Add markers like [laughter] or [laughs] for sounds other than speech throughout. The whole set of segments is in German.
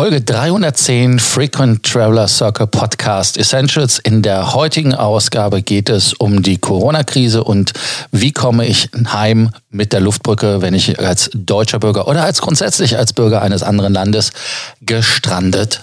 Folge 310 Frequent Traveler Circle Podcast Essentials. In der heutigen Ausgabe geht es um die Corona-Krise und wie komme ich heim mit der Luftbrücke, wenn ich als deutscher Bürger oder als grundsätzlich als Bürger eines anderen Landes gestrandet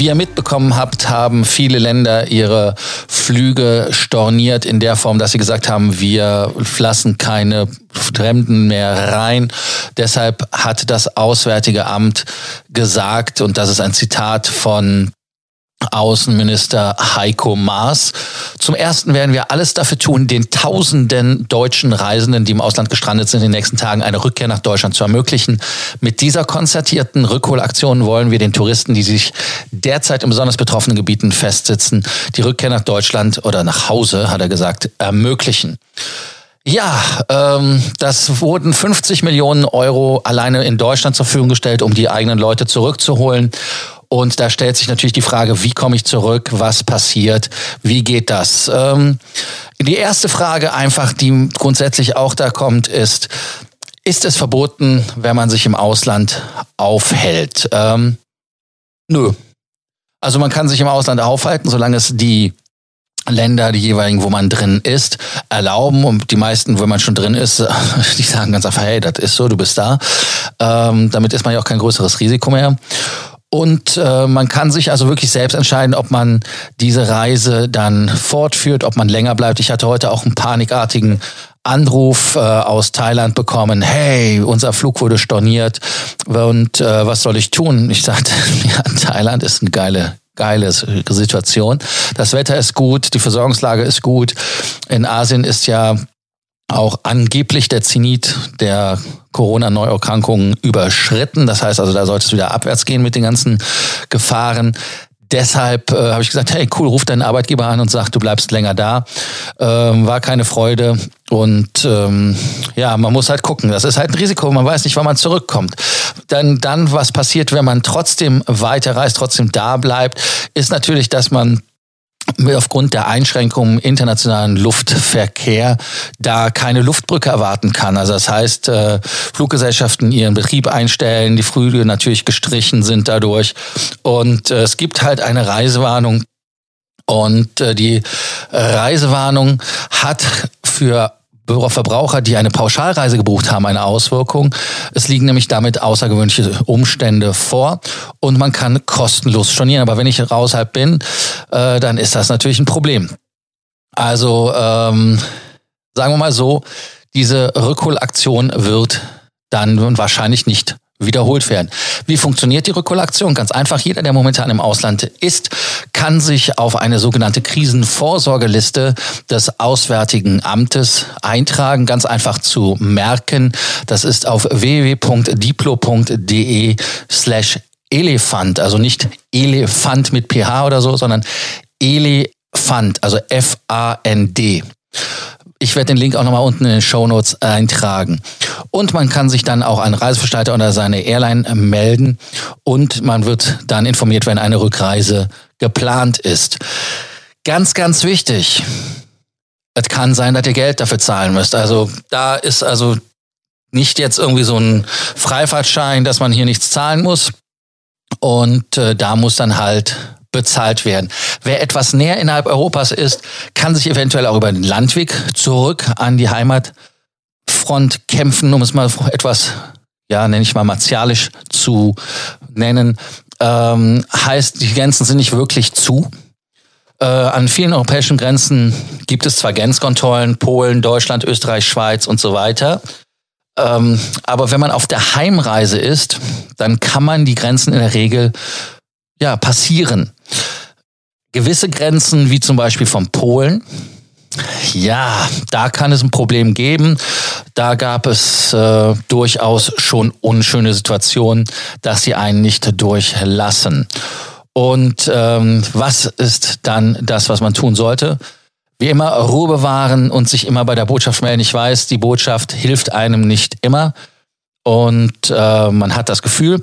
Wie ihr mitbekommen habt, haben viele Länder ihre Flüge storniert in der Form, dass sie gesagt haben, wir lassen keine Fremden mehr rein. Deshalb hat das Auswärtige Amt gesagt, und das ist ein Zitat von Außenminister Heiko Maas. Zum ersten werden wir alles dafür tun, den tausenden deutschen Reisenden, die im Ausland gestrandet sind, in den nächsten Tagen eine Rückkehr nach Deutschland zu ermöglichen. Mit dieser konzertierten Rückholaktion wollen wir den Touristen, die sich derzeit in besonders betroffenen Gebieten festsitzen, die Rückkehr nach Deutschland oder nach Hause, hat er gesagt, ermöglichen. Ja, ähm, das wurden 50 Millionen Euro alleine in Deutschland zur Verfügung gestellt, um die eigenen Leute zurückzuholen. Und da stellt sich natürlich die Frage, wie komme ich zurück? Was passiert? Wie geht das? Ähm, die erste Frage einfach, die grundsätzlich auch da kommt, ist, ist es verboten, wenn man sich im Ausland aufhält? Ähm, nö. Also man kann sich im Ausland aufhalten, solange es die Länder, die jeweiligen, wo man drin ist, erlauben. Und die meisten, wenn man schon drin ist, [laughs] die sagen ganz einfach, hey, das ist so, du bist da. Ähm, damit ist man ja auch kein größeres Risiko mehr. Und äh, man kann sich also wirklich selbst entscheiden, ob man diese Reise dann fortführt, ob man länger bleibt. Ich hatte heute auch einen panikartigen Anruf äh, aus Thailand bekommen, hey, unser Flug wurde storniert und äh, was soll ich tun? Ich sagte, [laughs] ja, Thailand ist eine geile, geile Situation. Das Wetter ist gut, die Versorgungslage ist gut. In Asien ist ja auch angeblich der Zenit der Corona-Neuerkrankungen überschritten. Das heißt also, da sollte es wieder abwärts gehen mit den ganzen Gefahren. Deshalb äh, habe ich gesagt, hey, cool, ruf deinen Arbeitgeber an und sag, du bleibst länger da. Ähm, war keine Freude. Und ähm, ja, man muss halt gucken. Das ist halt ein Risiko. Man weiß nicht, wann man zurückkommt. Dann, dann, was passiert, wenn man trotzdem weiterreist, trotzdem da bleibt, ist natürlich, dass man aufgrund der Einschränkungen im internationalen Luftverkehr da keine Luftbrücke erwarten kann. Also das heißt, äh, Fluggesellschaften ihren Betrieb einstellen, die Flüge natürlich gestrichen sind dadurch. Und äh, es gibt halt eine Reisewarnung. Und äh, die Reisewarnung hat für Verbraucher, die eine Pauschalreise gebucht haben, eine Auswirkung. Es liegen nämlich damit außergewöhnliche Umstände vor und man kann kostenlos stornieren. Aber wenn ich raushalb bin, äh, dann ist das natürlich ein Problem. Also ähm, sagen wir mal so, diese Rückholaktion wird dann wahrscheinlich nicht wiederholt werden. Wie funktioniert die Rückholaktion? Ganz einfach, jeder, der momentan im Ausland ist, kann sich auf eine sogenannte Krisenvorsorgeliste des Auswärtigen Amtes eintragen. Ganz einfach zu merken. Das ist auf www.diplo.de slash Elefant, also nicht Elefant mit PH oder so, sondern Elefant, also F-A-N-D. Ich werde den Link auch nochmal unten in den Show Notes eintragen. Und man kann sich dann auch an Reiseversteiger oder seine Airline melden und man wird dann informiert, wenn eine Rückreise geplant ist. Ganz, ganz wichtig. Es kann sein, dass ihr Geld dafür zahlen müsst. Also da ist also nicht jetzt irgendwie so ein Freifahrtschein, dass man hier nichts zahlen muss. Und äh, da muss dann halt bezahlt werden. Wer etwas näher innerhalb Europas ist, kann sich eventuell auch über den Landweg zurück an die Heimatfront kämpfen, um es mal etwas, ja, nenne ich mal martialisch zu nennen. Ähm, heißt, die Grenzen sind nicht wirklich zu. Äh, an vielen europäischen Grenzen gibt es zwar Grenzkontrollen, Polen, Deutschland, Österreich, Schweiz und so weiter. Ähm, aber wenn man auf der Heimreise ist, dann kann man die Grenzen in der Regel ja, passieren. Gewisse Grenzen, wie zum Beispiel von Polen, ja, da kann es ein Problem geben. Da gab es äh, durchaus schon unschöne Situationen, dass sie einen nicht durchlassen. Und ähm, was ist dann das, was man tun sollte? Wie immer Ruhe bewahren und sich immer bei der Botschaft melden. Ich weiß, die Botschaft hilft einem nicht immer. und äh, man hat das Gefühl,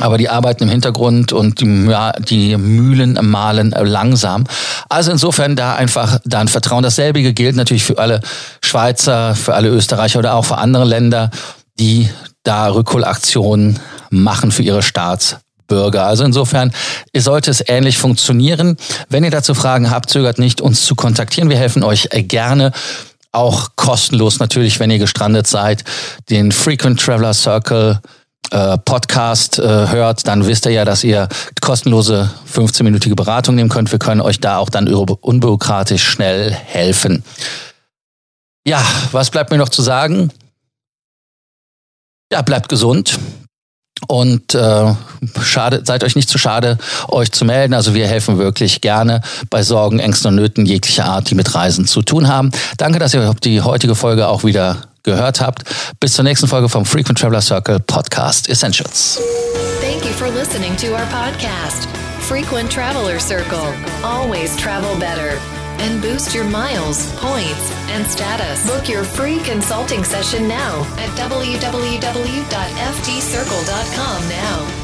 aber die arbeiten im Hintergrund und die, die Mühlen malen langsam. Also insofern da einfach dann Vertrauen. Dasselbe gilt natürlich für alle Schweizer, für alle Österreicher oder auch für andere Länder, die da Rückholaktionen machen für ihre Staatsbürger. Also insofern sollte es ähnlich funktionieren. Wenn ihr dazu Fragen habt, zögert nicht, uns zu kontaktieren. Wir helfen euch gerne auch kostenlos natürlich, wenn ihr gestrandet seid, den Frequent Traveler Circle äh, Podcast äh, hört, dann wisst ihr ja, dass ihr kostenlose 15-minütige Beratung nehmen könnt. Wir können euch da auch dann unbürokratisch schnell helfen. Ja, was bleibt mir noch zu sagen? Ja, bleibt gesund. Und äh, schade, seid euch nicht zu schade, euch zu melden. Also wir helfen wirklich gerne bei Sorgen, Ängsten und Nöten jeglicher Art, die mit Reisen zu tun haben. Danke, dass ihr die heutige Folge auch wieder gehört habt. Bis zur nächsten Folge vom Frequent Traveler Circle Podcast Essentials. Thank you for listening to our podcast, Frequent Traveler Circle. Always travel better. And boost your miles, points, and status. Book your free consulting session now at www.ftcircle.com now.